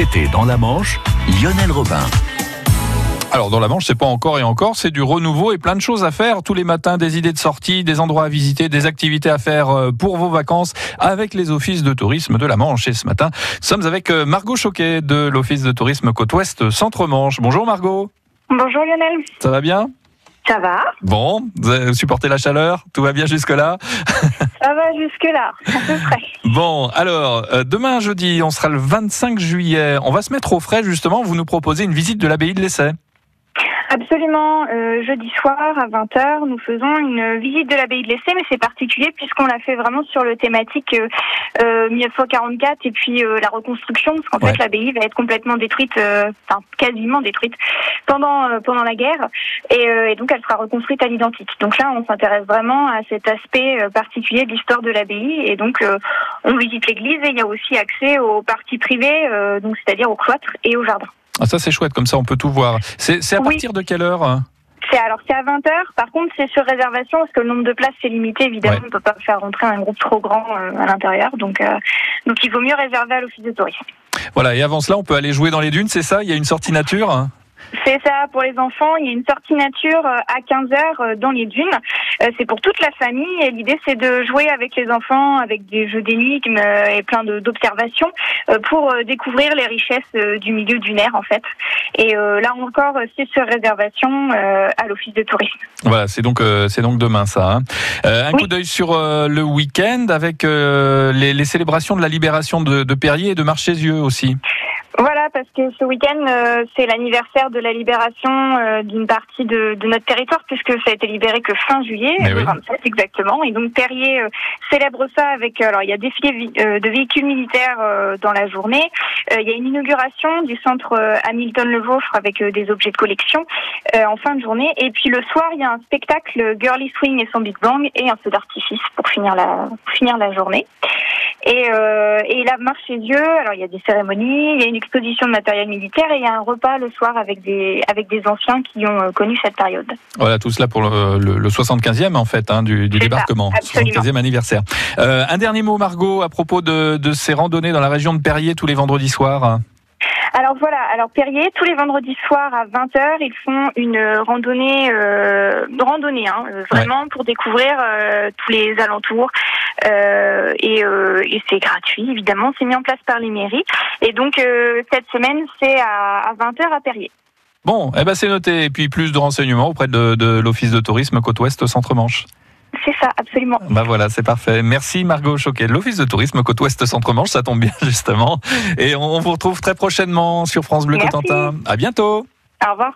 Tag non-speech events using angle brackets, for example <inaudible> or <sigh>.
Été, dans la Manche, Lionel Robin. Alors dans la Manche, c'est pas encore et encore, c'est du renouveau et plein de choses à faire tous les matins, des idées de sortie, des endroits à visiter, des activités à faire euh, pour vos vacances avec les offices de tourisme de la Manche. Et ce matin, nous sommes avec euh, Margot Choquet de l'office de tourisme Côte Ouest Centre Manche. Bonjour Margot. Bonjour Lionel. Ça va bien? Ça va Bon, vous avez supporté la chaleur? Tout va bien jusque-là? <laughs> Ça va jusque-là, à peu près. <laughs> Bon, alors, euh, demain jeudi, on sera le 25 juillet. On va se mettre au frais justement. Vous nous proposez une visite de l'abbaye de l'Essai. Absolument. Euh, jeudi soir à 20h, nous faisons une visite de l'abbaye de l'Essai, mais c'est particulier puisqu'on l'a fait vraiment sur le thématique euh, euh, 1944 et puis euh, la reconstruction, parce qu'en Ouais. fait l'abbaye va être complètement détruite, euh, enfin quasiment détruite pendant euh, pendant la guerre, et, euh, et donc elle sera reconstruite à l'identique. Donc là, on s'intéresse vraiment à cet aspect euh, particulier de l'histoire de l'abbaye, et donc euh, on visite l'église et il y a aussi accès aux parties privées, euh, donc c'est-à-dire au cloître et au jardin. Ah, ça c'est chouette, comme ça on peut tout voir. C'est à Oui. partir de quelle heure hein C'est alors c'est à 20h. Par contre, c'est sur réservation parce que le nombre de places c'est limité. Évidemment, Ouais. on peut pas faire rentrer un groupe trop grand euh, à l'intérieur. Donc euh, donc il vaut mieux réserver à l'office de tourisme. Voilà, et avant cela, on peut aller jouer dans les dunes, c'est ça? Il y a une sortie nature hein C'est ça pour les enfants. Il y a une sortie nature euh, à 15h dans les dunes. Euh, C'est pour toute la famille et l'idée c'est de jouer avec les enfants avec des jeux d'énigmes euh, et plein d'observations euh, pour découvrir les richesses du milieu dunaire en fait. Et là encore, c'est sur réservation à l'office de tourisme. Voilà, c'est donc c'est donc demain ça. hein. Un Oui. coup d'œil sur le week-end avec les, les célébrations de la libération de, de Perrier et de Marchésieux aussi. Voilà, parce que ce week-end, euh, c'est l'anniversaire de la libération euh, d'une partie de, de notre territoire, puisque ça a été libéré que fin juillet, Mais le oui. 27 exactement. Et donc Perrier euh, célèbre ça avec, alors il y a défilé euh, de véhicules militaires euh, dans la journée. Euh, il y a une inauguration du centre euh, Hamilton Le Vauffre avec euh, des objets de collection euh, en fin de journée. Et puis le soir, il y a un spectacle Girly Swing et son Big Bang et un feu d'artifice pour finir la pour finir la journée. Et, euh, et la marche chez Dieu, alors il y a des cérémonies, il y a une exposition de matériel militaire et il y a un repas le soir avec des avec des anciens qui ont euh, connu cette période. Voilà, tout cela pour le, le- le 75e en fait hein, du, ça, débarquement, absolument. 75e anniversaire. Euh, un dernier mot Margot à propos de, de ces randonnées dans la région de Perrier tous les vendredis soirs. Alors voilà, alors Perrier, tous les vendredis soirs à 20h, ils font une randonnée, euh, randonnée, hein, vraiment pour découvrir euh, tous les alentours. Euh, et euh, et c'est gratuit, évidemment, c'est mis en place par les mairies. Et donc euh, cette semaine, c'est à, à 20h à Perrier. Bon, eh ben c'est noté. Et puis plus de renseignements auprès de, de l'Office de tourisme Côte Ouest Centre Manche. C'est ça, absolument. Bah voilà, c'est parfait. Merci Margot Choquet l'Office de tourisme Côte Ouest Centre Manche, ça tombe bien <laughs> justement. Et on, vous retrouve très prochainement sur France Bleu Merci. Cotentin. À bientôt. Au revoir.